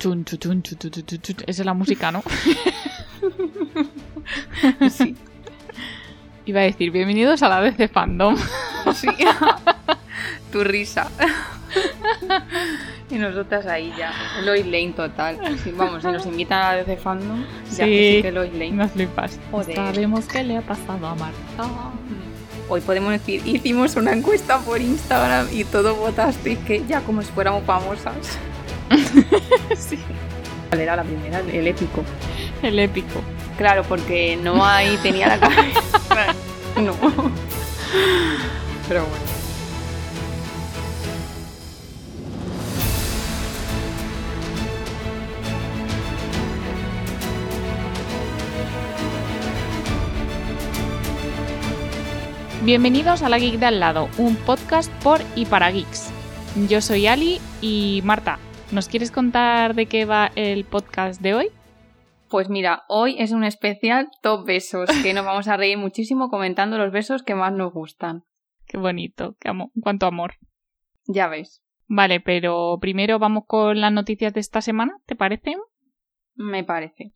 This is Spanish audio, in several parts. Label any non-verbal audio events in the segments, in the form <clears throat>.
Chun, chun. Esa es la música, ¿no? <laughs> Sí. Iba a decir, bienvenidos a la DC Fandom. sí. tu risa. y nosotras ahí ya. Lois Lane total. Sí, vamos, si nos invitan a la DC Fandom, ya que sí que Lois Lane. Nos flipas. Joder. Sabemos qué le ha pasado a Marta. Hoy podemos decir, hicimos una encuesta por Instagram y todo votasteis que ya como si fuéramos famosas. <laughs> sí. ¿Cuál era la primera? El épico. El épico. Claro, porque no ahí tenía la cabeza. <laughs> no. Pero bueno. Bienvenidos a La Geek de al lado, un podcast por y para geeks. Yo soy Ali y Marta, ¿nos quieres contar de qué va el podcast de hoy? Pues mira, hoy es un especial top besos, que nos vamos a reír muchísimo comentando los besos que más nos gustan. Qué bonito, qué amo cuánto amor. Ya ves. Vale, pero primero vamos con las noticias de esta semana, ¿te parece? Me parece.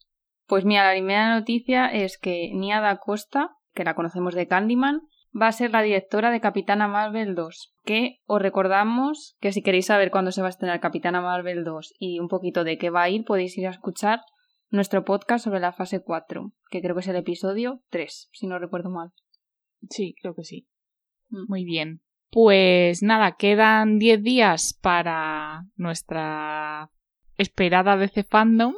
Pues mira, la primera noticia es que Nia da Costa, que la conocemos de Candyman, va a ser la directora de Capitana Marvel 2. Que os recordamos que si queréis saber cuándo se va a estrenar Capitana Marvel 2 y un poquito de qué va a ir, podéis ir a escuchar nuestro podcast sobre la fase 4, que creo que es el episodio 3, si no recuerdo mal. Sí, creo que sí. Mm. Muy bien. Pues nada, quedan 10 días para nuestra esperada DC Fandom.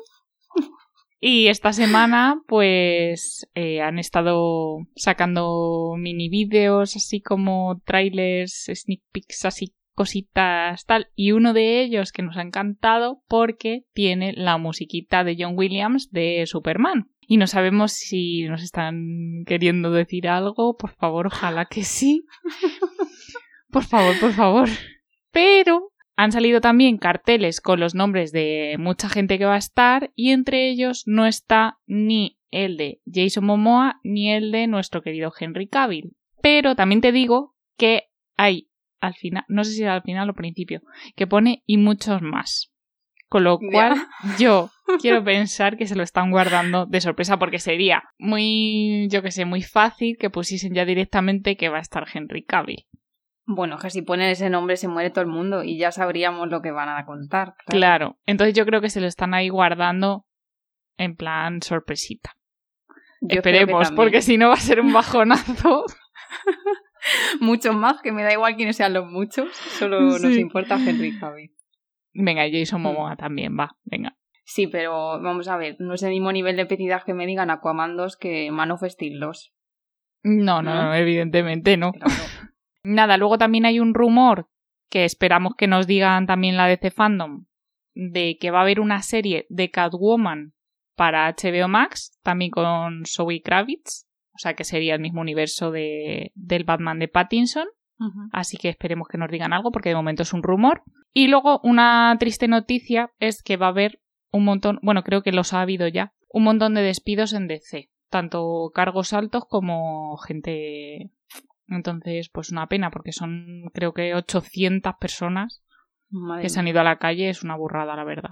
Y esta semana, pues, eh, han estado sacando mini vídeos, así como trailers, sneak peeks, así cositas tal. Y uno de ellos que nos ha encantado porque tiene la musiquita de John Williams de Superman. Y no sabemos si nos están queriendo decir algo. Por favor, ojalá que sí. <laughs> Por favor, por favor. Pero han salido también carteles con los nombres de mucha gente que va a estar y entre ellos no está ni el de Jason Momoa ni el de nuestro querido Henry Cavill. Pero también te digo que hay al final, no sé si era al final o principio, que pone y muchos más. Con lo cual yo quiero pensar que se lo están guardando de sorpresa porque sería muy, yo que sé, muy fácil que pusiesen ya directamente que va a estar Henry Cavill. Bueno, que si ponen ese nombre se muere todo el mundo y ya sabríamos lo que van a contar. Claro. claro. Entonces yo creo que se lo están ahí guardando en plan sorpresita. Yo Esperemos, porque si no va a ser un bajonazo. <laughs> muchos más, que me da igual quiénes sean los muchos, solo nos importa Henry Cavill. Venga, Jason Momoa también va, venga. Sí, pero vamos a ver, no es el mismo nivel de petidad que me digan Aquaman 2 que Man of Steel 2. No, no, ¿No? no, evidentemente no. Claro. Nada, luego también hay un rumor que esperamos que nos digan también la DC Fandom de que va a haber una serie de Catwoman para HBO Max, también con Zoe Kravitz, o sea que sería el mismo universo de, del Batman de Pattinson, así que esperemos que nos digan algo porque de momento es un rumor. Y luego una triste noticia es que va a haber un montón, bueno, creo que los ha habido ya, un montón de despidos en DC, tanto cargos altos como gente entonces, pues una pena, porque son creo que 800 personas Madre que se han ido a la calle. Es una burrada, la verdad.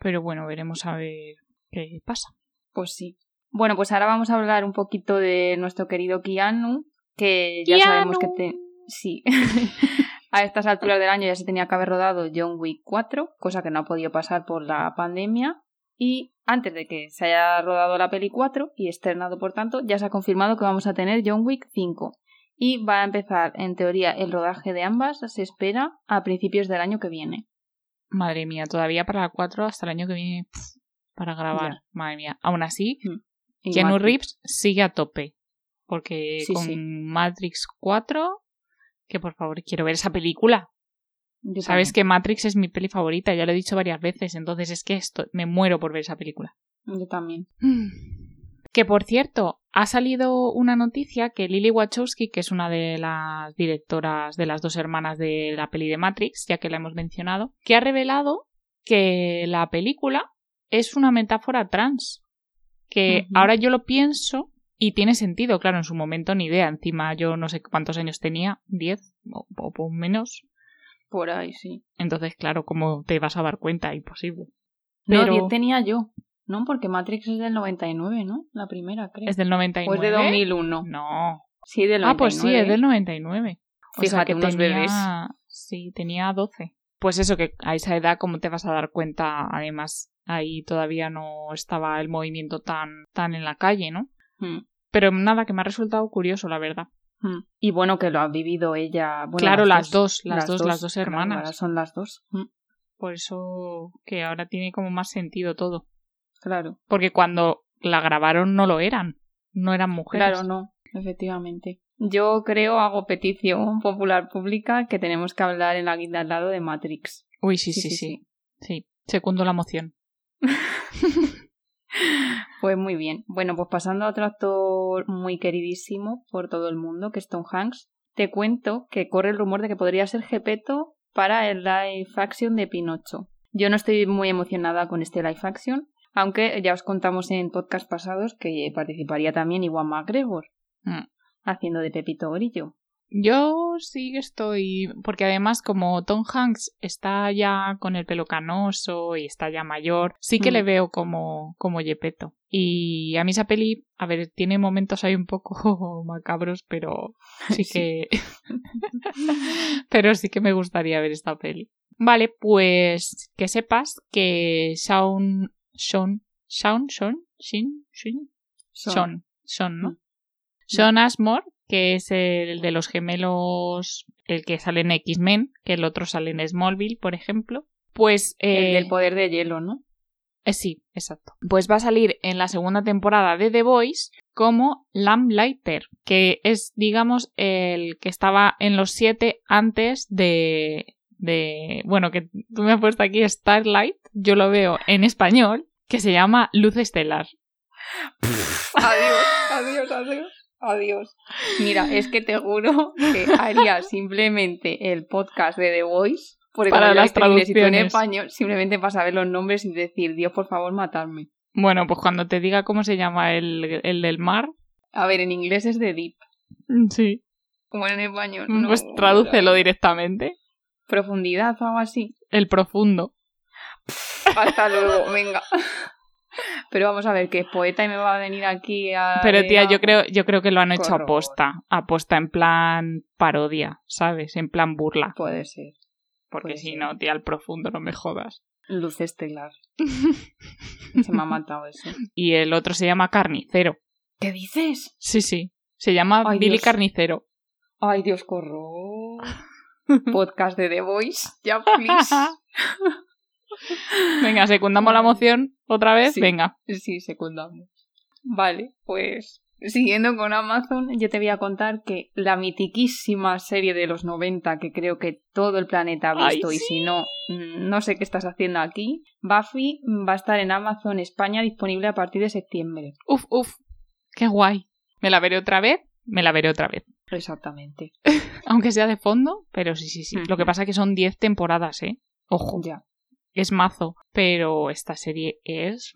Pero bueno, veremos a ver qué pasa. Pues sí. Bueno, pues ahora vamos a hablar un poquito de nuestro querido Keanu, que ya Keanu. sabemos que te... Sí. <laughs> a estas alturas del año ya se tenía que haber rodado John Wick 4, cosa que no ha podido pasar por la pandemia. Y antes de que se haya rodado la peli 4 y estrenado por tanto, ya se ha confirmado que vamos a tener John Wick 5. Y va a empezar, en teoría, el rodaje de ambas, se espera, a principios del año que viene. Madre mía, todavía para la 4 hasta el año que viene para grabar. Ya. Madre mía. Aún así, Keanu Matrix. Reeves sigue a tope. Porque Sí, con sí. Matrix 4, que por favor quiero ver esa película. Yo Sabes también. que Matrix es mi peli favorita, ya lo he dicho varias veces, entonces es que esto, me muero por ver esa película. Yo también. Que por cierto, ha salido una noticia que Lily Wachowski, que es una de las directoras de las dos hermanas de la peli de Matrix, ya que la hemos mencionado, que ha revelado que la película es una metáfora trans. Que ahora yo lo pienso y tiene sentido, claro, en su momento ni idea. Encima yo no sé cuántos años tenía, 10 o, o- o menos. Por ahí, sí. Entonces, claro, ¿cómo te vas a dar cuenta? Imposible. No, Pero 10 tenía yo. No, porque Matrix es del 99, ¿no? La primera, creo. es del 99. O es de 2001. No. Sí, del 99. Ah, pues sí, es del 99. O sea que unos tenía... bebés. Sí, tenía 12. Pues eso, que a esa edad, ¿cómo te vas a dar cuenta? Además, ahí todavía no estaba el movimiento tan, tan en la calle, ¿no? Mm, Pero nada, que me ha resultado curioso, la verdad. mm. Y bueno, que lo ha vivido ella. Bueno, claro, las dos, las, dos, las dos claro, hermanas. ahora son las dos. Mm, Por eso que ahora tiene como más sentido todo. Claro. Porque cuando la grabaron no lo eran. No eran mujeres. Claro, no, efectivamente. Yo creo, hago petición popular pública, que tenemos que hablar en la guinda al lado de Matrix. Uy, sí, sí, sí. Sí, segundo la moción. <laughs> Pues muy bien. Bueno, pues pasando a otro actor muy queridísimo por todo el mundo, que es Tom Hanks, te cuento que corre el rumor de que podría ser Gepetto para el live action de Pinocho. Yo no estoy muy emocionada con este live action, aunque ya os contamos en podcast pasados que participaría también Iwan McGregor, Mm. haciendo de Pepito Grillo. Yo sí que estoy. Porque además, como Tom Hanks está ya con el pelo canoso y está ya mayor, sí que Mm. le veo como, como Yepeto. Y a mí esa peli, a ver, tiene momentos ahí un poco <laughs> macabros, pero <laughs> sí Sí. que. <laughs> pero sí que me gustaría ver esta peli. Vale, pues que sepas que Shaun. Sean. Shaun, Sean, Shin, Shin, Son- Sean, Sean, ¿no? Mm. Sean Ashmore, que es el de los gemelos, el que sale en X-Men, que el otro sale en Smallville, por ejemplo. Pues El eh, del poder de hielo, ¿no? eh, sí, exacto. Pues va a salir en la segunda temporada de The Voice como Lamplighter, que es, digamos, el que estaba en los siete antes de, de, bueno, que tú me has puesto aquí Starlight, yo lo veo en español, que se llama Luz Estelar. Adiós, adiós, adiós. Adiós. Mira, es que te juro que haría simplemente el podcast de The Voice porque Para las hice en traducciones. español, simplemente para saber los nombres y decir, Dios, por favor, matarme. Bueno, pues cuando te diga cómo se llama el, el del mar, A ver, en inglés es de Deep, sí, como en español. no, pues tradúcelo directamente. Profundidad o algo así. El profundo. Hasta luego, venga. Pero vamos a ver, que es poeta y me va a venir aquí a... Pero tía, yo creo, yo creo que lo han hecho aposta. Aposta en plan parodia, ¿sabes? En plan burla. Puede ser. Porque puede si ser. no, tía, el profundo no me jodas. Luz estelar. <laughs> Se me ha matado eso. Y el otro se llama Carnicero. ¿Qué dices? Sí, sí. Se llama Ay, Billy Dios. Carnicero. Ay, Dios, corro. <laughs> Podcast de The Voice. Ya, please. <laughs> <laughs> Venga, secundamos la moción otra vez. Sí. Venga. Sí, secundamos. Vale, pues siguiendo con Amazon, yo te voy a contar que la mitiquísima serie de los 90 que creo que todo el planeta ha Ay, visto y si no, no sé qué estás haciendo aquí, Buffy va a estar en Amazon España disponible a partir de septiembre. Uf, uf. Qué guay. Me la veré otra vez. Me la veré otra vez. <laughs> Exactamente. Aunque sea de fondo, pero sí, sí, sí. Lo que pasa es que son 10 temporadas, ¿eh? Ojo, Ya, es mazo. Pero esta serie es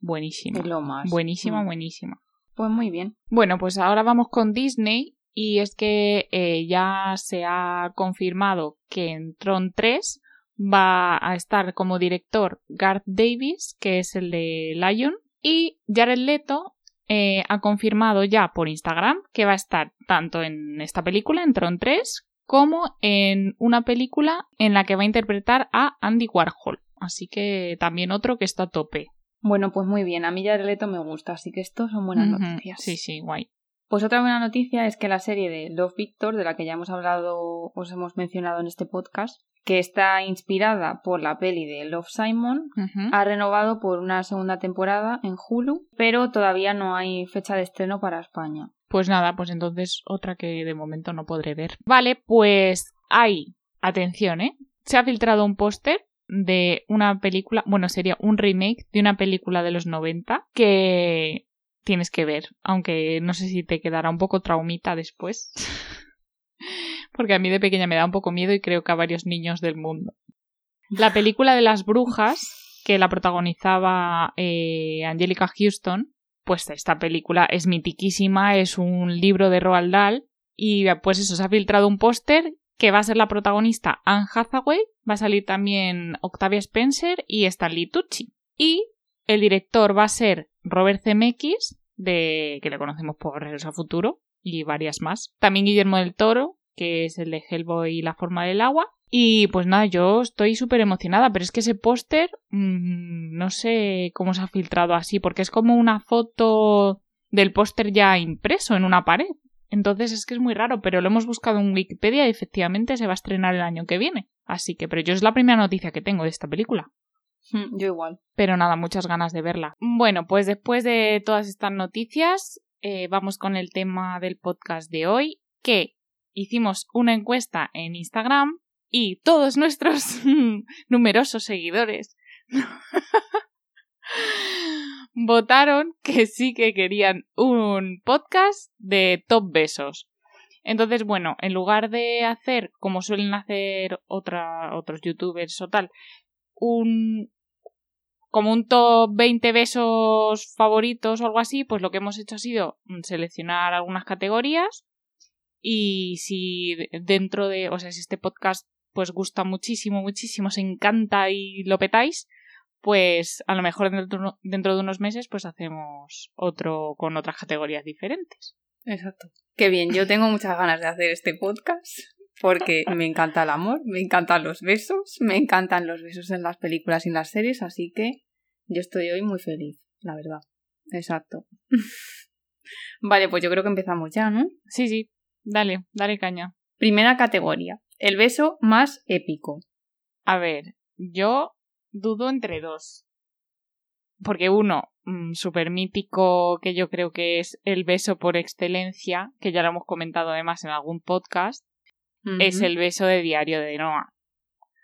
buenísima. es lo más. Buenísima, Mm. buenísima. Pues muy bien. Bueno, pues ahora vamos con Disney. Y es que eh, ya se ha confirmado que en Tron 3 va a estar como director Garth Davis, que es el de Lion. Y Jared Leto eh, ha confirmado ya por Instagram que va a estar tanto en esta película, en Tron 3, como en una película en la que va a interpretar a Andy Warhol. Así que también otro que está a tope. Bueno, pues muy bien. A mí ya el Leto me gusta, así que estos son buenas noticias. Sí, sí, guay. Pues otra buena noticia es que la serie de Love Victor, de la que ya hemos hablado, os hemos mencionado en este podcast, que está inspirada por la peli de Love Simon, ha renovado por una segunda temporada en Hulu, pero todavía no hay fecha de estreno para España. Pues nada, pues entonces otra que de momento no podré ver. Vale, pues hay, atención, ¿eh? Se ha filtrado un póster de una película, bueno, sería un remake de una película de los 90 que tienes que ver, aunque no sé si te quedará un poco traumita después. <laughs> Porque a mí de pequeña me da un poco miedo y creo que a varios niños del mundo. La película de las brujas, que la protagonizaba eh, Angelica Houston, pues esta película es mitiquísima, es un libro de Roald Dahl y pues eso, se ha filtrado un póster que va a ser la protagonista Anne Hathaway, va a salir también Octavia Spencer y Stanley Tucci. Y el director va a ser Robert Zemeckis, de que le conocemos por Regreso a Futuro y varias más. También Guillermo del Toro, que es el de Hellboy y la forma del agua. Y pues nada, yo estoy súper emocionada, pero es que ese póster mmm, no sé cómo se ha filtrado así, porque es como una foto del póster ya impreso en una pared. Entonces es que es muy raro, pero lo hemos buscado en Wikipedia y efectivamente se va a estrenar el año que viene. Así que, pero yo es la primera noticia que tengo de esta película. Hmm, Yo igual. Pero nada, muchas ganas de verla. Bueno, pues después de todas estas noticias, eh, vamos con el tema del podcast de hoy, que hicimos una encuesta en Instagram y todos nuestros <laughs> numerosos seguidores <laughs> votaron que sí que querían un podcast de top besos. Entonces, bueno, en lugar de hacer, como suelen hacer otros youtubers o tal, un como un top 20 besos favoritos o algo así, pues lo que hemos hecho ha sido seleccionar algunas categorías y si dentro de, o sea, si este podcast pues gusta muchísimo, muchísimo, se encanta y lo petáis, pues a lo mejor dentro, dentro de unos meses pues hacemos otro con otras categorías diferentes. Exacto. Qué bien, yo tengo muchas ganas de hacer este podcast porque me encanta el amor, me encantan los besos, me encantan los besos en las películas y en las series, así que yo estoy hoy muy feliz, la verdad. Exacto. <laughs> vale, pues yo creo que empezamos ya, ¿no? Sí, sí, dale, dale caña. Primera categoría, el beso más épico. A ver, yo dudo entre dos. Porque uno, súper mítico, que yo creo que es el beso por excelencia, que ya lo hemos comentado además en algún podcast, uh -huh. es el beso de diario de Noah.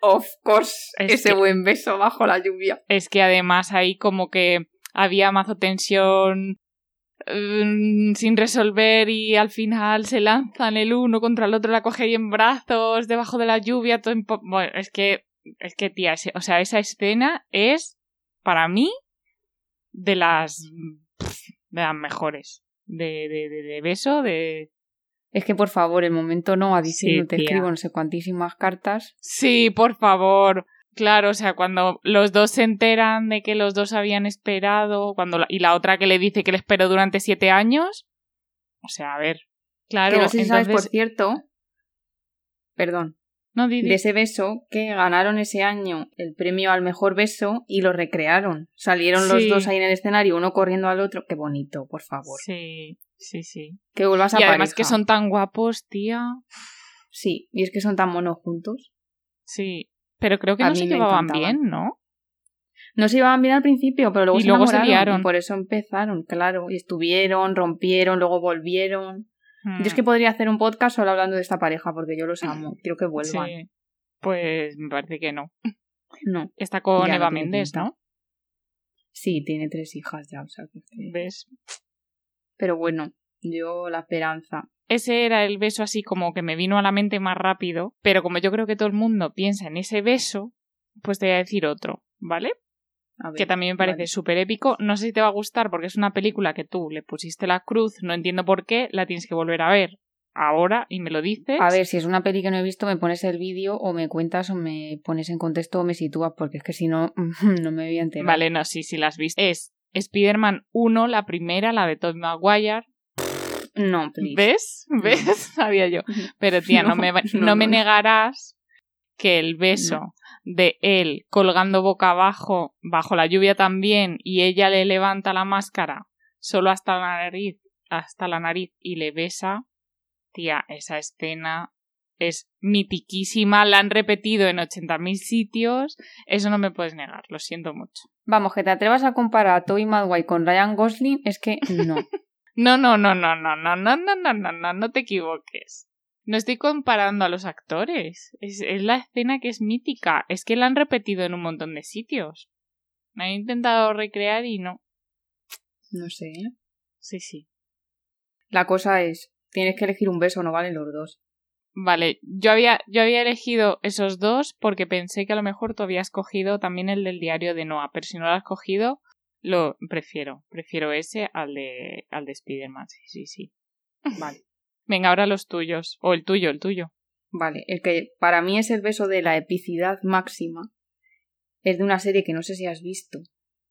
Of course, es ese que, buen beso bajo la lluvia. Es que además ahí como que había mazo tensión sin resolver y al final se lanzan el uno contra el otro, la coge ahí en brazos, debajo de la lluvia, todo en bueno, es que, es que tía, ese, o sea, esa escena es, para mí, de las, de las mejores. De, de, de, de beso, de, es que por favor, el momento no a diciendo sí, te escribo no sé cuantísimas cartas. Sí, por favor. Claro, o sea, cuando los dos se enteran de que los dos habían esperado, cuando la, y la otra que le dice que le esperó durante siete años. O sea, a ver. Claro. Que no sé si entonces... sabes, por cierto. Perdón. No. De ese beso que ganaron ese año el premio al mejor beso y lo recrearon. Salieron sí. los dos ahí en el escenario, uno corriendo al otro. Qué bonito, por favor. Sí. Sí, sí. Que vuelvas a Y además pareja. que son tan guapos, tía. Sí, y es que son tan monos juntos. Sí, pero creo que a no se llevaban bien, ¿no? No se llevaban bien al principio, pero luego y se luego enamoraron. se liaron. Y por eso empezaron, claro. Y estuvieron, rompieron, luego volvieron. Hmm. Yo es que podría hacer un podcast solo hablando de esta pareja, porque yo los <clears throat> amo. Quiero que vuelvan. Sí. Pues me parece que no. No. Está con Ya no Eva tiene Méndez. ¿no? Sí, tiene tres hijas ya, o sea que... ¿Ves? Pero bueno, yo la esperanza. Ese era el beso así como que me vino a la mente más rápido, pero como yo creo que todo el mundo piensa en ese beso, pues te voy a decir otro, ¿vale? Ver, que también me parece vale. súper épico. No sé si te va a gustar porque es una película que tú le pusiste la cruz, no entiendo por qué, la tienes que volver a ver ahora y me lo dices. A ver, si es una peli que no he visto, me pones el vídeo o me cuentas o me pones en contexto o me sitúas, porque es que si no, <laughs> no me voy a enterar. Vale, no, sí, sí la has visto. Es Spider-Man 1, la primera, la de Tobey Maguire. No, please. ¿Ves? ¿Ves? <laughs> Sabía yo. Pero tía, no, <laughs> No, me, no, me negarás que el beso de él colgando boca abajo, bajo la lluvia también, y ella le levanta la máscara solo hasta la nariz, hasta la nariz y le besa, tía, esa escena es mitiquísima, la han repetido en 80.000 sitios, eso no me puedes negar, lo siento mucho. Vamos, que te atrevas a comparar a Tobey Maguire con Ryan Gosling, es que no. <laughs> No, no, no, no, no, no, no, no, no, no, no, no te equivoques. No estoy comparando a los actores. Es, es la escena que es mítica. Es que la han repetido en un montón de sitios. Me han intentado recrear y no. No sé. ¿eh? Sí, sí. La cosa es, tienes que elegir un beso, no valen los dos. Vale, yo había, yo había elegido esos dos porque pensé que a lo mejor tú habías cogido también el del diario de Noah, pero si no lo has cogido, lo prefiero. Prefiero ese al de, al de Spider-Man. Sí, sí, sí. Vale. <laughs> Venga, ahora los tuyos. O el tuyo, el tuyo. Vale, el que para mí es el beso de la epicidad máxima es de una serie que no sé si has visto,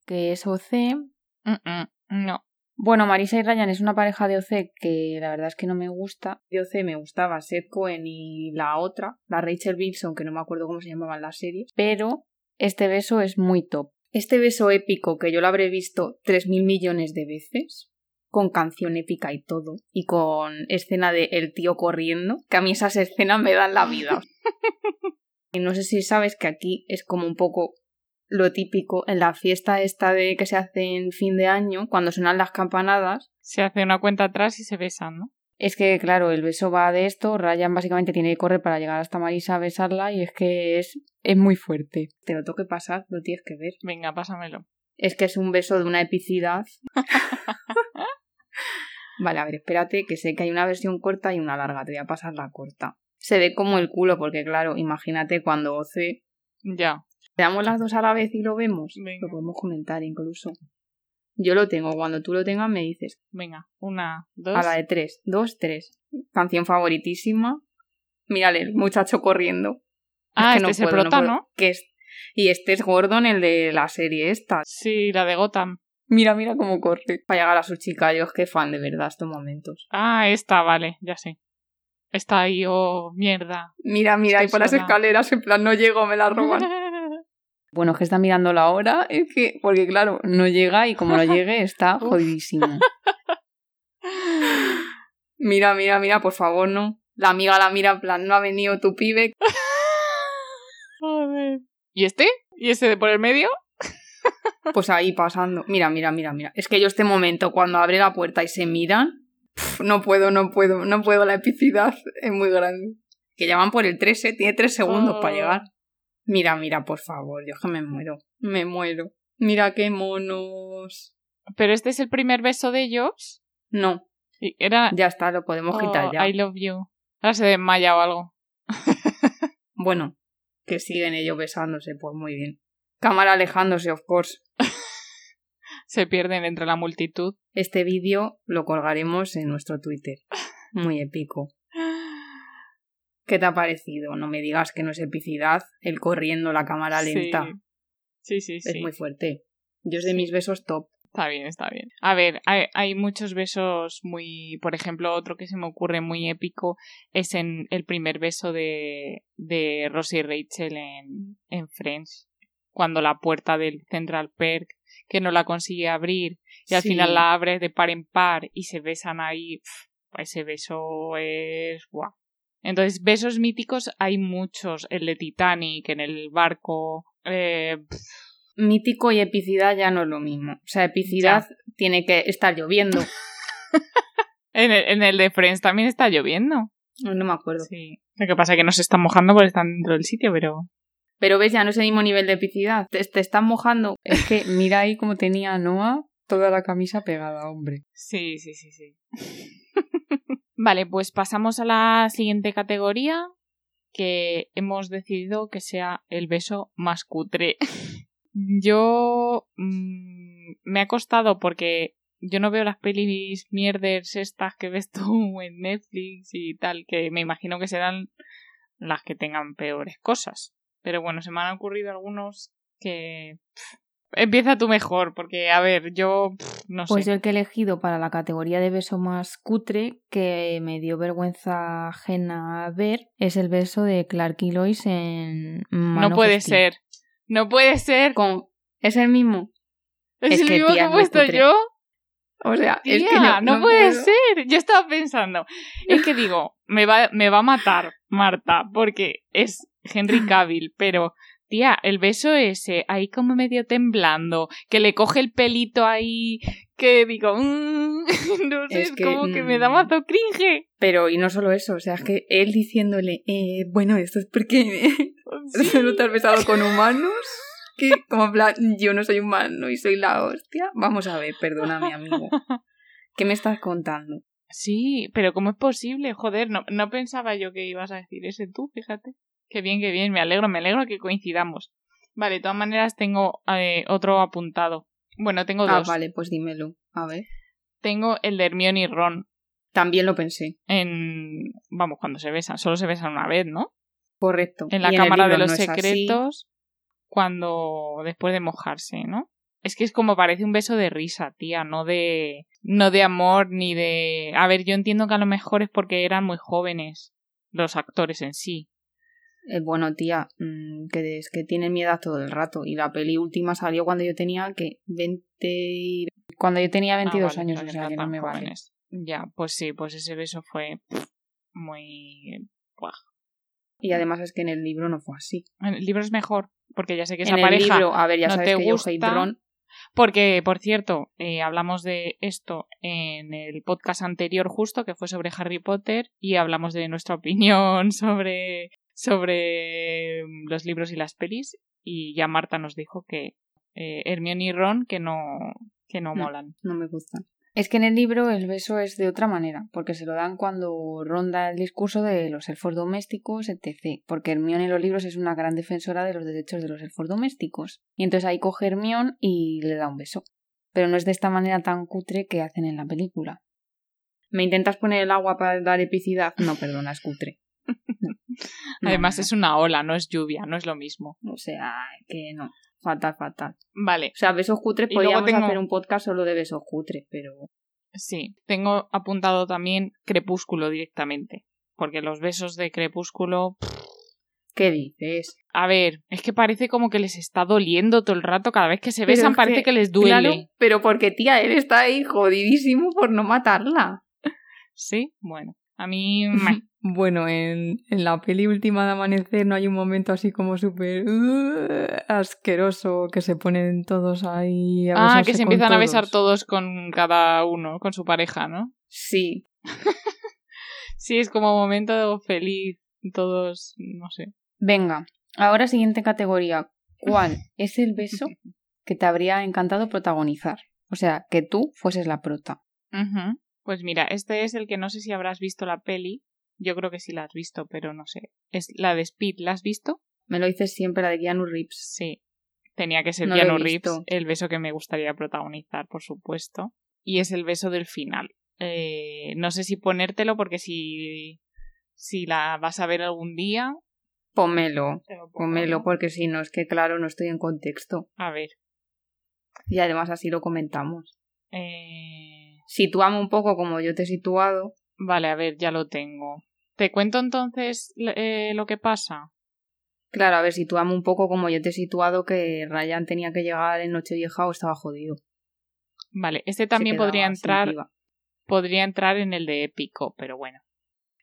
que es OC. Mm, mm, no. Bueno, Marisa y Ryan es una pareja de OC que la verdad es que no me gusta. De OC me gustaba Seth Cohen y la otra, la Rachel Wilson, que no me acuerdo cómo se llamaban las series. Pero este beso es muy top. Este beso épico que yo lo habré visto 3.000 millones de veces, con canción épica y todo, y con escena de el tío corriendo, que a mí esas escenas me dan la vida. <laughs> y no sé si sabes que aquí es como un poco lo típico en la fiesta esta de que se hace en fin de año, cuando suenan las campanadas. Se hace una cuenta atrás y se besan, ¿no? Es que, claro, el beso va de esto, Ryan básicamente tiene que correr para llegar hasta Marisa a besarla y es que es, es muy fuerte. Te lo tengo que pasar, lo tienes que ver. Venga, pásamelo. Es que es un beso de una epicidad. <laughs> vale, a ver, espérate, que sé que hay una versión corta y una larga, te voy a pasar la corta. Se ve como el culo, porque claro, imagínate cuando Oce... Ya. Veamos las dos a la vez y lo vemos. Venga. Lo podemos comentar incluso. Yo lo tengo, cuando tú lo tengas me dices. Venga, una, dos. A la de tres, dos, tres. Canción favoritísima. Mírale, el muchacho corriendo. Ah, es que este es el puedo, prota, puedo. ¿no? Que es... Y este es Gordon, el de la serie esta. Sí, la de Gotham. Mira, mira cómo corre. Para llegar a su chica, yo es que fan de verdad estos momentos. Ah, esta, vale, ya sé. Está ahí, oh, mierda. Mira, mira, Estoy y por las escaleras, en plan, no llego, me la roban. <laughs> Bueno, es que está mirando la hora, <laughs> es que, porque claro, no llega y como no llegue está <laughs> jodidísimo. Mira, mira, mira, por favor, no. La amiga la mira en plan, no ha venido tu pibe. <laughs> Joder. ¿Y este? ¿Y ese de por el medio? Pues ahí pasando. Mira, mira, mira, mira. Es que yo este momento, cuando abre la puerta y se miran, no puedo, no puedo, no puedo, la epicidad es muy grande. Que ya van por el 13, tiene 3 segundos Oh. para llegar. Mira, mira, por favor, yo que me muero, me muero. Mira qué monos. Pero este es el primer beso de ellos. No, Era. ya está, lo podemos Oh, quitar ya. I love you. Ahora se desmaya o algo. <laughs> <laughs> Bueno, que siguen ellos besándose, pues muy bien. Cámara alejándose, of course. <laughs> Se pierden entre la multitud. Este vídeo lo colgaremos en nuestro Twitter. Muy épico. ¿Qué te ha parecido? No me digas que no es epicidad el corriendo la cámara lenta. Sí, sí, sí. Es muy fuerte. Yo es de mis besos top. Está bien, está bien. A ver, hay, hay muchos besos muy. Por ejemplo, otro que se me ocurre muy épico es en el primer beso de, de Rosie y Rachel en, en Friends. Cuando la puerta del Central Perk, que no la consigue abrir, y al Sí. final la abre de par en par y se besan ahí. ese beso es. ¡Guau! Entonces, besos míticos hay muchos. El de Titanic, en el barco. Eh, Mítico y epicidad ya no es lo mismo. O sea, epicidad tiene que estar lloviendo. <laughs> en, el, en el de Friends también está lloviendo. No, no me acuerdo. Sí. Lo que pasa es que no se están mojando porque están dentro del sitio, pero. Pero ves, ya no es el mismo nivel de epicidad. Te, te están mojando. Es que mira ahí como tenía Noah toda la camisa pegada, hombre. Sí, sí, sí, sí. Vale, pues pasamos a la siguiente categoría que hemos decidido que sea el beso más cutre. <laughs> Yo mm, me ha costado porque yo no veo las pelis mierders estas que ves tú <laughs> en Netflix y tal, que me imagino que serán las que tengan peores cosas. Pero bueno, se me han ocurrido algunos que... empieza tú mejor, porque a ver, yo pff, no Pues sé. yo el que he elegido para la categoría de beso más cutre, que me dio vergüenza ajena ver, es el beso de Clark y Lois en Man No of puede ser. No puede ser. Con... ¿Es el mismo? Es, es el que, mismo que he puesto cutre. yo. O sea, Tía, es que yo no, puede puedo. ser. Yo estaba pensando. Es que digo, me va, me va a matar Marta, porque es Henry <laughs> Cavill, pero. Tía, el beso ese, ahí como medio temblando, que le coge el pelito ahí, que digo, mm, <laughs> no sé, Es es, que, como que me da mm, mazo cringe. Pero, y no solo eso, o sea, es que él diciéndole, eh, bueno, esto es porque <laughs> solo <laughs> te has besado con humanos. Que, como en plan, yo no soy humano y soy la hostia. Vamos a ver, perdóname, amigo. ¿Qué me estás contando? Sí, pero ¿cómo es posible? Joder, no, no pensaba yo que ibas a decir ese tú, fíjate. Qué bien, qué bien, me alegro, me alegro que coincidamos. Vale, de todas maneras tengo eh, otro apuntado. Bueno, tengo Ah, dos. vale, pues dímelo. A ver. Tengo el de Hermione y Ron También lo pensé. en... Vamos, cuando se besan. Solo se besan una vez, ¿no? Correcto. En la Y Cámara de los no. Secretos, cuando... después de mojarse, ¿no? Es que es como parece un beso de risa, tía, no de. no de amor ni de. A ver, yo entiendo que a lo mejor es porque eran muy jóvenes los actores en sí. Eh, bueno, tía, mm, que es que tienen mi edad todo el rato. Y la peli última salió cuando yo tenía que 20. y- Cuando yo tenía 22 Ah, vale, años, o entonces sea no que no tan me vale. jóvenes. Ya, pues sí, pues ese beso fue muy. buah. Y además es que en el libro no fue así. En el libro es mejor, porque ya sé que esa en el pareja. libro, a ver, ya no sabes te que gusta. Ron. Porque, por cierto, eh, hablamos de esto en el podcast anterior justo, que fue sobre Harry Potter, y hablamos de nuestra <laughs> opinión sobre, sobre mm, los libros y las pelis, y ya Marta nos dijo que eh, Hermione y Ron que no, que no No. molan. No me gusta. Es que en el libro el beso es de otra manera, porque se lo dan cuando ronda el discurso de los elfos domésticos, etc. Porque Hermione en los libros es una gran defensora de los derechos de los elfos domésticos. Y entonces ahí coge Hermione y le da un beso. Pero no es de esta manera tan cutre que hacen en la película. ¿Me intentas poner el agua para dar epicidad? No, perdona, es cutre. No. <laughs> Además no, es una ola, no es lluvia, no es lo mismo. O sea, que no. Fatal, fatal. Vale, O sea, besos cutres Y podríamos tengo- hacer un podcast solo de besos cutres, pero... sí. Tengo apuntado también Crepúsculo directamente, porque los besos de Crepúsculo ¿Qué dices? A ver, es que parece como que les está doliendo todo el rato. Cada vez que se besan es parece que, que, les duele. Claro, pero porque tía, él está ahí jodidísimo por no matarla. Sí, bueno. A mí... <laughs> Bueno, en, en la peli última de Amanecer no hay un momento así como súper uh, asqueroso que se ponen todos ahí a ah, que se empiezan a besar todos. con cada uno, con su pareja, ¿no? Sí, <laughs> Sí, es como momento feliz. Todos, no sé. venga. Ahora siguiente categoría. ¿Cuál <laughs> es el beso que te habría encantado protagonizar? O sea, que tú fueses la prota. Pues mira, este es el que no sé si habrás visto la peli. Yo creo que sí la has visto, pero no sé. Es la de Speed, ¿la has visto? Me lo dices siempre la de Keanu Reeves. Sí. Tenía que ser No Keanu. Reeves el beso que me gustaría protagonizar, por supuesto. Y es el beso del final. Eh, no sé si ponértelo porque si, si la vas a ver algún día. Pómelo, pómelo, porque si no es que claro, no estoy en contexto. A ver. Y además así lo comentamos. eh, Sitúame un poco como yo te he situado. Vale, a ver, ya lo tengo. ¿Te cuento entonces eh, lo que pasa? Claro, a ver, sitúame un poco como yo te he situado que Ryan tenía que llegar en Nochevieja o estaba jodido. Vale, este también podría entrar, podría entrar en el de épico, pero bueno.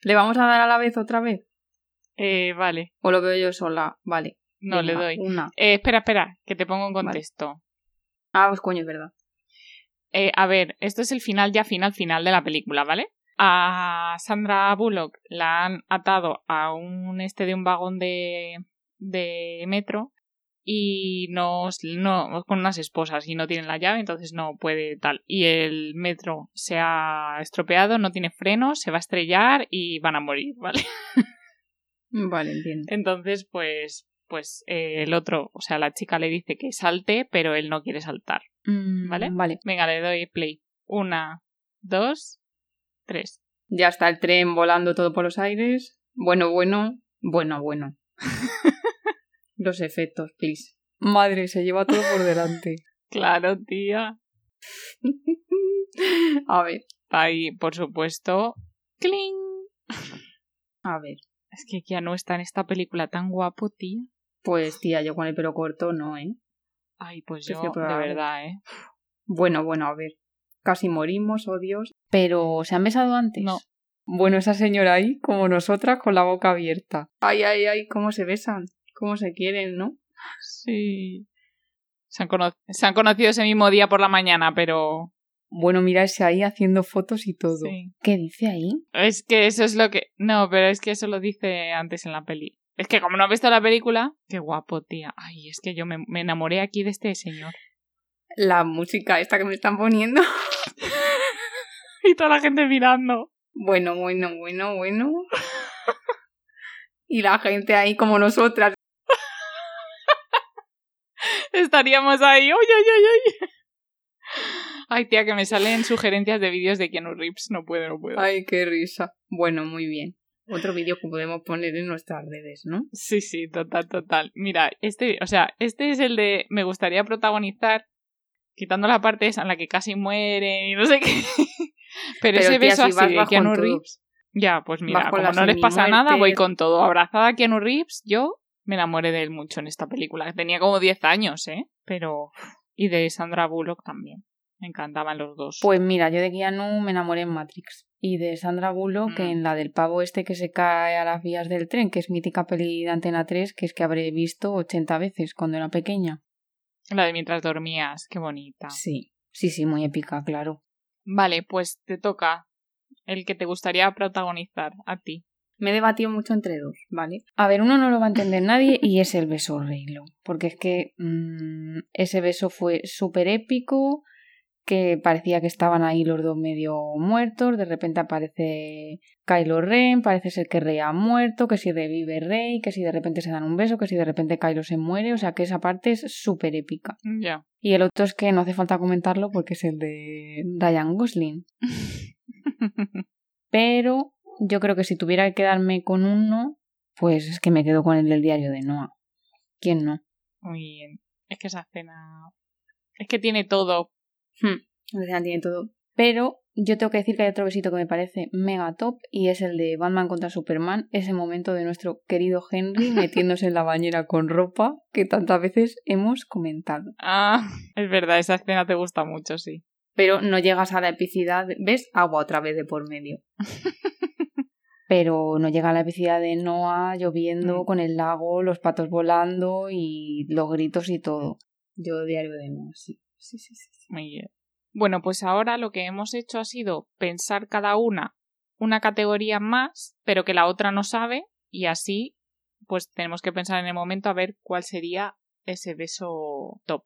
¿Le vamos a dar a la vez otra vez? Eh, vale, ¿O lo veo yo sola? Vale. no le doy. Una. Eh, espera, espera, que te pongo en Vale. contexto. Ah, pues coño, es verdad. Eh, a ver, esto es el final ya final final de la película, ¿vale? A Sandra Bullock la han atado a un este de un vagón de, de metro y no, no con unas esposas y no tienen la llave, entonces no puede tal. Y el metro se ha estropeado, no tiene frenos, se va a estrellar y van a morir, ¿vale? <laughs> Vale, entiendo. Entonces, pues, pues eh, el otro, o sea, la chica le dice que salte, pero él no quiere saltar. Mm, ¿Vale? Vale. Venga, le doy play. Una, dos, tres. Ya está el tren volando todo por los aires. Bueno, bueno. Bueno, bueno. <laughs> Los efectos, please. Madre, se lleva todo por delante. <laughs> Claro, tía. <laughs> a ver, Ahí, por supuesto. ¡Cling! a ver. Es que Keanu está en esta película tan guapo, tía. Pues tía, yo con el pelo corto no, ¿eh? Ay, pues yo, de verdad, ¿eh? Bueno, bueno, a ver. Casi morimos, oh Dios. Pero, ¿se han besado antes? No. Bueno, esa señora ahí, como nosotras, con la boca abierta. Ay, ay, ay, cómo se besan. Cómo se quieren, ¿no? Sí. Se han, cono- se han conocido ese mismo día por la mañana, pero... Bueno, mira ese ahí haciendo fotos y todo. Sí. ¿Qué dice ahí? Es que eso es lo que... No, pero es que eso lo dice antes en la peli. Es que como no has visto la película... Qué guapo, tía. Ay, es que yo me, me enamoré aquí de este señor. La música esta que me están poniendo. <laughs> Y toda la gente mirando. Bueno, bueno, bueno, bueno. Y la gente ahí como nosotras. Estaríamos ahí. ¡Ay, ay, ay, ay! Ay, tía, que me salen sugerencias de vídeos de Keanu Reeves. No puedo, no puedo. Ay, qué risa. Bueno, muy bien. Otro vídeo que podemos poner en nuestras redes, ¿no? Sí, sí, total, total. Mira, este, o sea, este es el de me gustaría protagonizar, Quitando la parte esa en la que casi mueren y no sé qué. <laughs> Pero, Pero, ese beso si así de Keanu. Reeves. Ya, pues mira, como no les pasa nada, voy con todo. Abrazada a Keanu Reeves, yo me enamoré de él mucho en esta película. Tenía como 10 años, ¿eh? Pero... Y de Sandra Bullock también. Me encantaban los dos. Pues mira, yo de Keanu me enamoré en Matrix. Y de Sandra Bullock Mm. en la del pavo este que se cae a las vías del tren, que es mítica peli de Antena 3, que es que habré visto 80 veces cuando era pequeña. La de mientras dormías, qué bonita. Sí, sí, sí, muy épica, claro. Vale, pues te toca el que te gustaría protagonizar a ti. Me he debatido mucho entre dos, ¿vale? A ver, uno no lo va a entender nadie y es el beso Reylo. Porque es que mm, ese beso fue súper épico, que parecía que estaban ahí los dos medio muertos, de repente aparece Kylo Ren, parece ser que Rey ha muerto, que si revive Rey, que si de repente se dan un beso, que si de repente Kylo se muere, o sea que esa parte es súper épica. Ya. Y el otro es que no hace falta comentarlo porque es el de Ryan Gosling. <laughs> Pero yo creo que si tuviera que quedarme con uno, pues es que me quedo con el del diario de Noah. ¿Quién no? Muy bien. Es que esa escena... Es que tiene todo. Hmm, sea, tiene todo. Pero yo tengo que decir que hay otro besito que me parece mega top y es el de Batman contra Superman, ese momento de nuestro querido Henry <laughs> metiéndose en la bañera con ropa que tantas veces hemos comentado. Ah, es verdad, esa escena te gusta mucho, sí. Pero no llegas a la epicidad, ¿ves? Agua otra vez de por medio. <laughs> Pero no llega a la epicidad de Noah lloviendo Mm. con el lago, los patos volando y los gritos y todo. Yo diario de Noah, sí. Sí, sí, sí. Muy bien. Bueno, pues ahora lo que hemos hecho ha sido pensar cada una una categoría más, pero que la otra no sabe, y así, pues tenemos que pensar en el momento a ver cuál sería ese beso top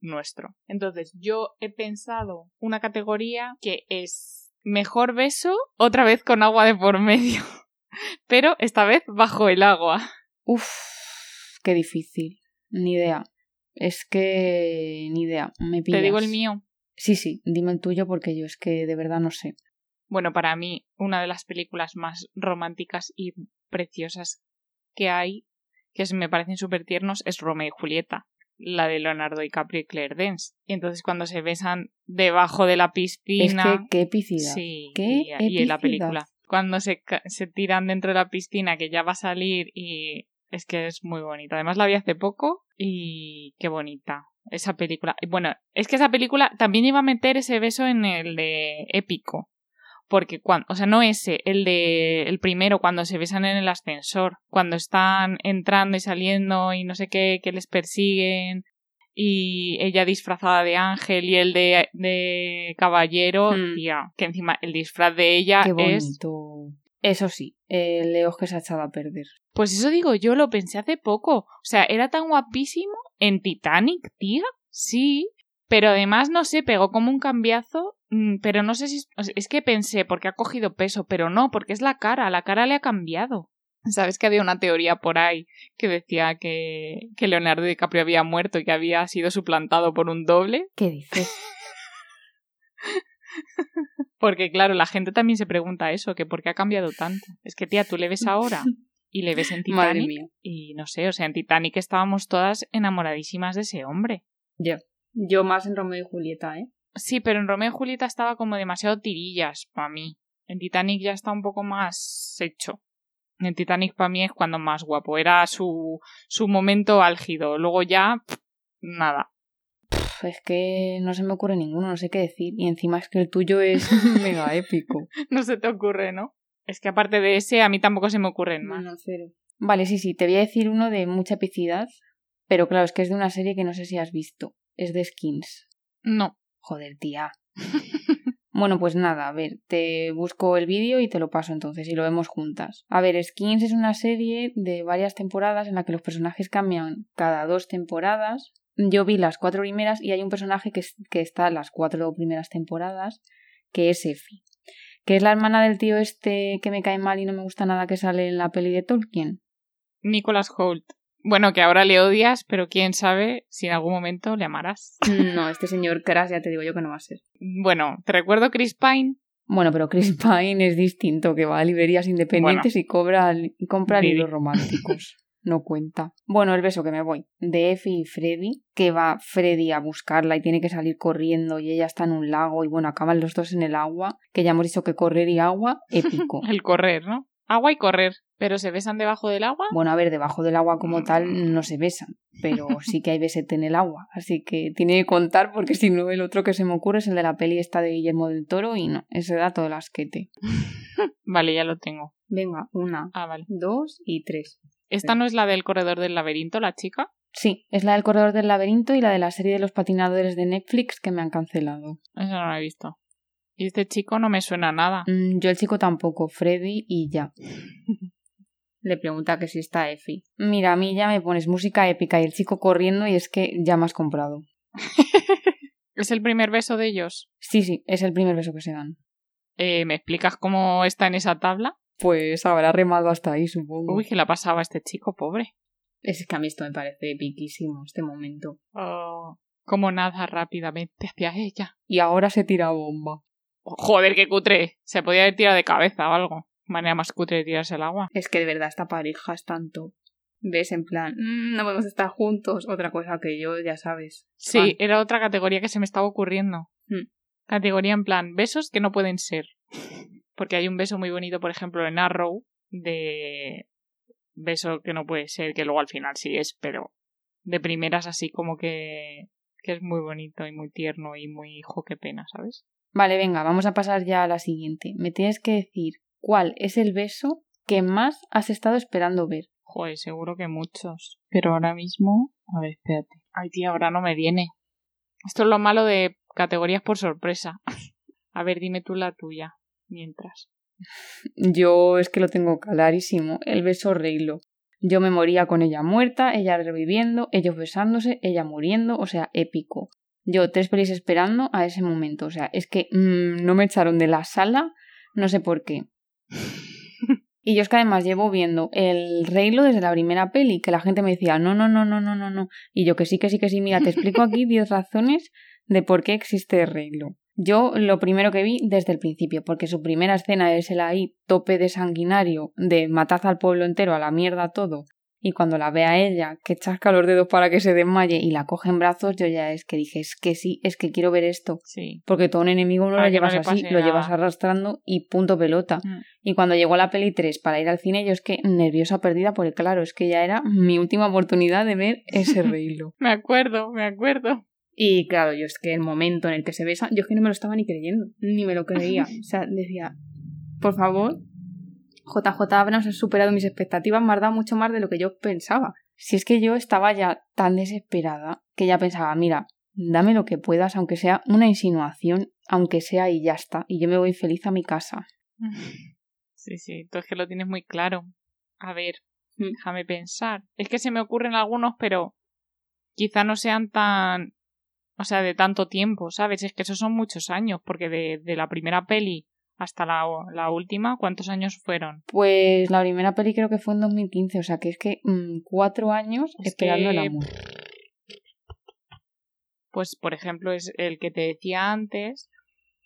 nuestro. Entonces, yo he pensado una categoría que es mejor beso, otra vez con agua de por medio, <laughs> pero esta vez bajo el agua. Uf, qué difícil. Ni idea. Es que ni idea. Me pillas. Te digo el mío. Sí, sí, dime el tuyo porque yo es que de verdad no sé. Bueno, para mí, una de las películas más románticas y preciosas que hay, que es- me parecen súper tiernos, es Romeo y Julieta, la de Leonardo DiCaprio y Claire Danes. Y entonces cuando se besan debajo de la Es piscina... que qué epicidad. Sí, qué y, y en la película. Cuando se, se tiran dentro de la piscina, que ya va a salir y es que es muy bonita. Además la vi hace poco y qué bonita esa película. Y Bueno, es que esa película también iba a meter ese beso en el de épico. Porque cuando, o sea, no ese, el de el primero cuando se besan en el ascensor, cuando están entrando y saliendo y no sé qué, que les persiguen y ella disfrazada de ángel y el de, de caballero, Hmm. tía, que encima el disfraz de ella Qué es bonito. Eso sí, el Leo que se ha echado a perder. Pues eso digo yo, lo pensé hace poco. O sea, era tan guapísimo en Titanic, tía. Sí. Pero además, no sé, pegó como un cambiazo. mm, Pero no sé si. o sea, Es que pensé, porque ha cogido peso, pero no, porque es la cara. La cara le ha cambiado. Sabes que había una teoría por ahí que decía que, que Leonardo DiCaprio había muerto y que había sido suplantado por un doble. ¿Qué dices? <laughs> Porque, claro, la gente también se pregunta eso, que por qué ha cambiado tanto. Es que, tía, tú le ves ahora y le ves en <laughs> Madre Titanic mía. y no sé, o sea, en Titanic estábamos todas enamoradísimas de ese hombre. Yo. Yo más en Romeo y Julieta, ¿eh? Sí, pero en Romeo y Julieta estaba como demasiado tirillas para mí. En Titanic ya está un poco más hecho. En Titanic para mí es cuando más guapo. Era su, su momento álgido. Luego ya, pff, nada. Es que no se me ocurre ninguno, no sé qué decir. Y encima es que el tuyo es <laughs> mega épico. No se te ocurre, ¿no? Es que aparte de ese, a mí tampoco se me ocurren más. No, cero. Vale, sí, sí, te voy a decir uno de mucha epicidad. Pero claro, es que es de una serie que no sé si has visto. Es de Skins. No. Joder, tía. Bueno, pues nada, a ver, te busco el vídeo y te lo paso entonces y lo vemos juntas. A ver, Skins es una serie de varias temporadas en la que los personajes cambian cada dos temporadas. Yo vi las cuatro primeras y hay un personaje que, es- que está en las cuatro primeras temporadas, que es Effie, que es la hermana del tío este que me cae mal y no me gusta nada que sale en la peli de Tolkien. Nicholas Holt. Bueno, que ahora le odias, pero quién sabe si en algún momento le amarás. <laughs> No, este señor Crash ya te digo yo que no va a ser. Bueno, te recuerdo Chris Pine. Bueno, pero Chris Pine es distinto, que va a librerías independientes y cobra, compra Didi. libros románticos. No cuenta. Bueno, el beso que me voy. De Effie y Freddy, que va Freddy a buscarla y tiene que salir corriendo y ella está en un lago y bueno, acaban los dos en el agua, que ya hemos dicho que correr y agua, épico. <laughs> el correr, ¿no? Agua y correr. ¿Pero se besan debajo del agua? Bueno, a ver, debajo del agua como tal no se besan, pero <laughs> sí que hay besete en el agua. Así que tiene que contar porque si no, el otro que se me ocurre es el de la peli esta de Guillermo del Toro y no, ese da todo el asquete. <laughs> vale, ya lo tengo. Venga, una, ah, vale. dos y tres. ¿Esta no es la del corredor del laberinto, la chica? Sí, es la del corredor del laberinto y la de la serie de los patinadores de Netflix que me han cancelado. Eso no lo he visto. Y este chico no me suena nada. Mm, yo el chico tampoco, Freddy y ya. <laughs> Le pregunta que si está Effie. Mira, a mí ya me pones música épica y el chico corriendo y es que ya me has comprado. <laughs> ¿Es el primer beso de ellos? Sí, sí, es el primer beso que se dan. Eh, ¿Me explicas cómo está en esa tabla? Pues habrá remado hasta ahí, supongo. Uy, ¿qué le pasaba a este chico, pobre? Es que a mí esto me parece epiquísimo, este momento. Oh, como nada rápidamente hacia ella. Y ahora se tira bomba. Joder, qué cutre. Se podía haber tirado de cabeza o algo. Manera más cutre de tirarse el agua. Es que de verdad esta pareja es tanto. ¿Ves? En plan, mm, no podemos estar juntos. Otra cosa que yo, ya sabes. Sí, era otra categoría que se me estaba ocurriendo. Hmm. Categoría en plan, besos que no pueden ser. Porque hay un beso muy bonito, por ejemplo, en Arrow, de beso que no puede ser, que luego al final sí es, pero de primeras así como que, que es muy bonito y muy tierno y muy hijo, qué pena, ¿sabes? Vale, venga, vamos a pasar ya a la siguiente. Me tienes que decir cuál es el beso que más has estado esperando ver. Joder, seguro que muchos. Pero ahora mismo. A ver, espérate. Ay, tía, ahora no me viene. Esto es lo malo de categorías por sorpresa. <laughs> a ver, dime tú la tuya. Mientras. Yo es que lo tengo clarísimo. El beso Reilo. Yo me moría con ella muerta, ella reviviendo, ellos besándose, ella muriendo, o sea, épico. Yo tres pelis esperando a ese momento. O sea, es que mm, no me echaron de la sala, no sé por qué. <laughs> y yo es que además llevo viendo el Reylo desde la primera peli, que la gente me decía, no, no, no, no, no, no, no. Y yo que sí, que sí, que sí, mira, te explico aquí <laughs> 10 razones de por qué existe el Reylo. Yo lo primero que vi desde el principio, porque su primera escena es el ahí tope de sanguinario, de mataz al pueblo entero, a la mierda todo, y cuando la ve a ella, que chasca los dedos para que se desmaye y la coge en brazos, yo ya es que dije, es que sí, es que quiero ver esto. Sí. Porque todo un enemigo no lo llevas así, lo llevas arrastrando y punto pelota. Mm. Y cuando llegó la peli 3 para ir al cine, yo es que nerviosa perdida, porque claro, es que ya era mi última oportunidad de ver ese <laughs> reílo. me acuerdo, me acuerdo. Y claro, yo es que el momento en el que se besan, yo es que no me lo estaba ni creyendo, ni me lo creía. <laughs> O sea, decía, por favor, JJ Abrams ha superado mis expectativas, me ha dado mucho más de lo que yo pensaba. Si es que yo estaba ya tan desesperada que ya pensaba, mira, dame lo que puedas, aunque sea una insinuación, aunque sea y ya está, y yo me voy feliz a mi casa. <laughs> Sí, sí, tú es que lo tienes muy claro. A ver, mm. déjame pensar. Es que se me ocurren algunos, pero quizá no sean tan... O sea, de tanto tiempo, ¿sabes? Es que esos son muchos años, porque de, de la primera peli hasta la, la, última, ¿cuántos años fueron? Pues la primera peli creo que fue en 2015, o sea que es que mm, cuatro años esperando el amor. Pues, por ejemplo, es el que te decía antes,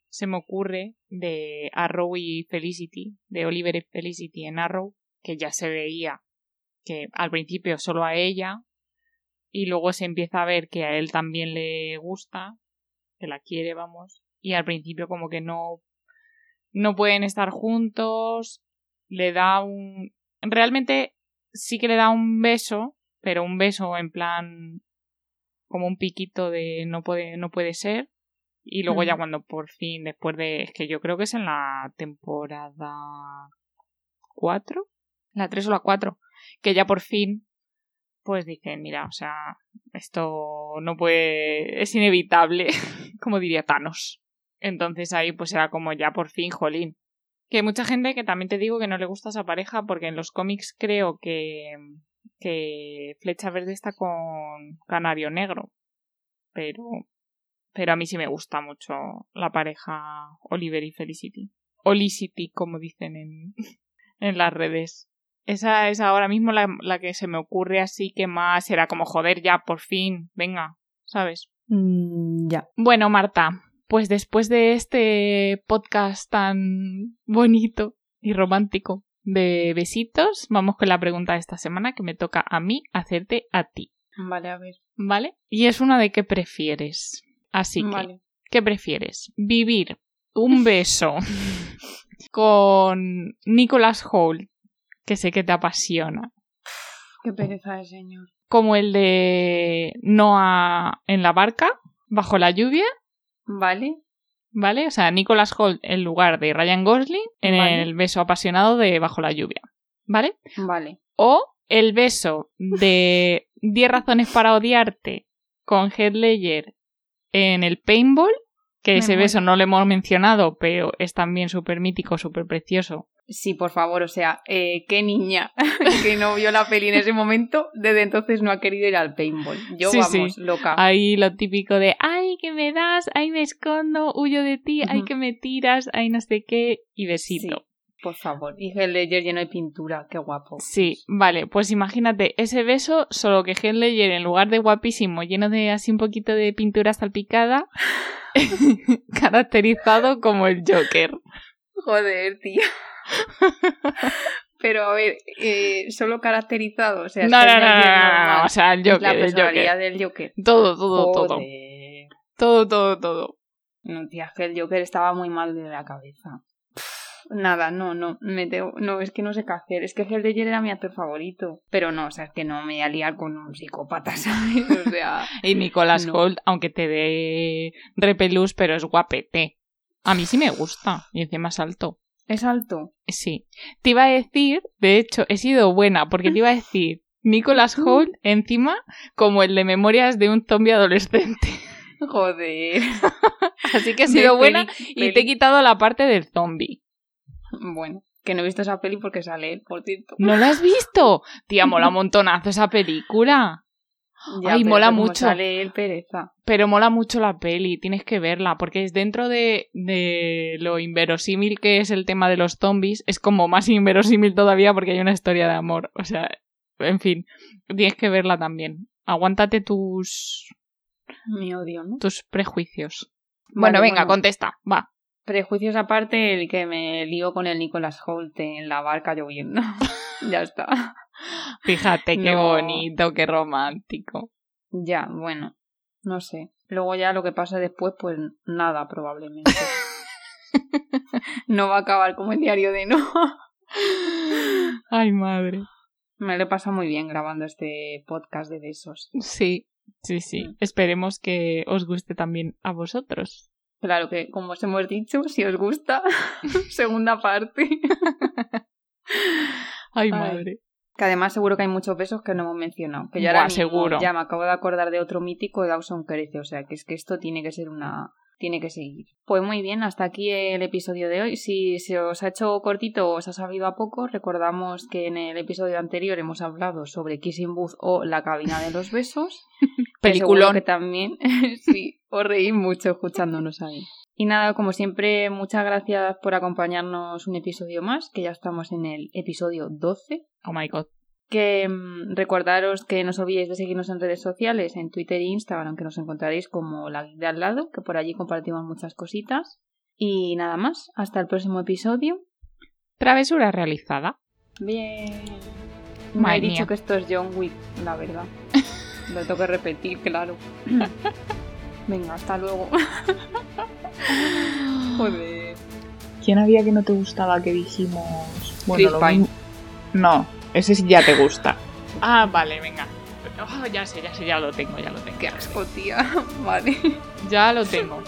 se me ocurre de Arrow y Felicity, de Oliver y Felicity en Arrow, que ya se veía que al principio solo a ella, y luego se empieza a ver que a él también le gusta, que la quiere, vamos, y al principio como que no no pueden estar juntos, le da un... Realmente sí que le da un beso, pero un beso en plan como un piquito de no puede, no puede ser. Y luego ya cuando por fin, después de... Es que yo creo que es en la temporada 4, la 3 o la 4, que ya por fin pues dicen, mira, o sea, esto no puede, es inevitable, <laughs> como diría Thanos. Entonces ahí pues era como ya por fin, jolín. Que hay mucha gente que también te digo que no le gusta esa pareja porque en los cómics creo que, que Flecha Verde está con Canario Negro. Pero, pero a mí sí me gusta mucho la pareja Oliver y Felicity. Olicity, como dicen en, <laughs> en las redes. Esa es ahora mismo la, la, que se me ocurre así que más era como joder ya, por fin, venga, ¿sabes? Mm, ya. Bueno, Marta, pues después de este podcast tan bonito y romántico de besitos, vamos con la pregunta de esta semana que me toca a mí hacerte a ti. Vale, a ver. ¿Vale? Y es una de qué prefieres. Así que, Vale. ¿qué prefieres? ¿Vivir un beso <laughs> con Nicholas Holt, que sé que te apasiona, Qué pereza de señor. como el de Noah en la barca, bajo la lluvia? Vale. ¿Vale? O sea, Nicholas Holt en lugar de Ryan Gosling en Vale. el beso apasionado de Bajo la lluvia. ¿Vale? Vale. O el beso de <laughs> 10 razones para odiarte con Heath Ledger en el paintball, que Me ese muero. beso no lo hemos mencionado, pero es también súper mítico, súper precioso. Sí, por favor, o sea, eh, qué niña <laughs> que no vio la peli en ese momento, desde entonces no ha querido ir al paintball. Yo, Sí, vamos, sí. loca. Ahí lo típico de, ay, que me das, ay, me escondo, huyo de ti, ay, que me tiras, ay, no sé qué, y besito. Por favor. Y Heath Ledger lleno de pintura, qué guapo. Sí, vale, pues imagínate ese beso, solo que Heath Ledger en lugar de guapísimo, lleno de así un poquito de pintura salpicada, <laughs> <laughs> caracterizado como el Joker. Joder, tío. <laughs> Pero a ver, eh, solo caracterizado, o sea, No, no, no, no, no, o sea, el Es la Joker, el Joker. del Joker. Todo, todo, todo. Joder. Todo, todo, todo. No, tía, que el Joker estaba muy mal de la cabeza. Nada, no, no, me tengo- no, es que no sé qué hacer. Es que Heath Ledger era mi actor favorito. Pero no, o sea, es que no me voy a liar con un psicópata, <laughs> ¿sabes? O sea, Y Nicolas No. Holt, aunque te dé repelús, pero es guapete. A mí sí me gusta. Y encima es alto. Es alto. Sí. Te iba a decir, de hecho, he sido buena, porque te iba a decir <laughs> Nicolas Holt encima como el de memorias de un zombie adolescente. <laughs> Joder. <laughs> Así que he De sido buena peli- y peli. te he quitado la parte del zombie. Bueno, que no he visto esa peli porque sale él, por cierto. ¿No la has visto? Tía, mola un montonazo esa película. Ya, Ay, mola mucho. Sale él pereza. Pero mola mucho la peli, tienes que verla, porque es dentro de, de lo inverosímil que es el tema de los zombies, es como más <laughs> inverosímil todavía porque hay una historia de amor. O sea, en fin, tienes que verla también. Aguántate tus, Mi odio, ¿no? tus prejuicios. Vale, bueno, venga, bueno. contesta, va. Prejuicios aparte, el que me lío con el Nicolas Holt en la barca lloviendo. <laughs> ya está. Fíjate qué No. bonito, qué romántico. Ya, bueno, no sé. Luego ya lo que pasa después, pues nada, probablemente. <laughs> no va a acabar como el diario de Noah. Ay, madre. Me lo he pasado muy bien grabando este podcast de besos. Sí, sí, sí. Mm. Esperemos que os guste también a vosotros. Claro que, como os hemos dicho, si os gusta, <laughs> segunda parte. Ay. madre. Que además seguro que hay muchos besos que no hemos mencionado. Que ya Buah, ahora mismo seguro. Ya me acabo de acordar de otro mítico de Dawson Crece. O sea, que es que esto tiene que ser una... Tiene que seguir. Pues muy bien, hasta aquí el episodio de hoy. Si se os ha hecho cortito o os ha sabido a poco, recordamos que en el episodio anterior hemos hablado sobre Kissing Booth o la cabina de los besos. <laughs> que Peliculón. Que también, <laughs> sí, os reí mucho escuchándonos ahí. Y nada, como siempre, muchas gracias por acompañarnos un episodio más, que ya estamos en el episodio 12 Oh my god. Que mm, recordaros que no os olvidéis de seguirnos en redes sociales, en Twitter e Instagram, que nos encontraréis como la de al lado, que por allí compartimos muchas cositas. Y nada más, hasta el próximo episodio. Travesura realizada. Bien. Me Madre he dicho mía. que esto es John Wick, la verdad. <laughs> Lo tengo que repetir, claro. <laughs> Venga, hasta luego. <laughs> Joder. ¿Quién había que no te gustaba que dijimos? Chris lo Pine. mismo- No, ese sí ya te gusta. Ah, vale, venga. Oh, ya sé, ya sé, ya lo tengo, ya lo tengo. Qué asco, tía. <laughs> Vale. Ya lo tengo.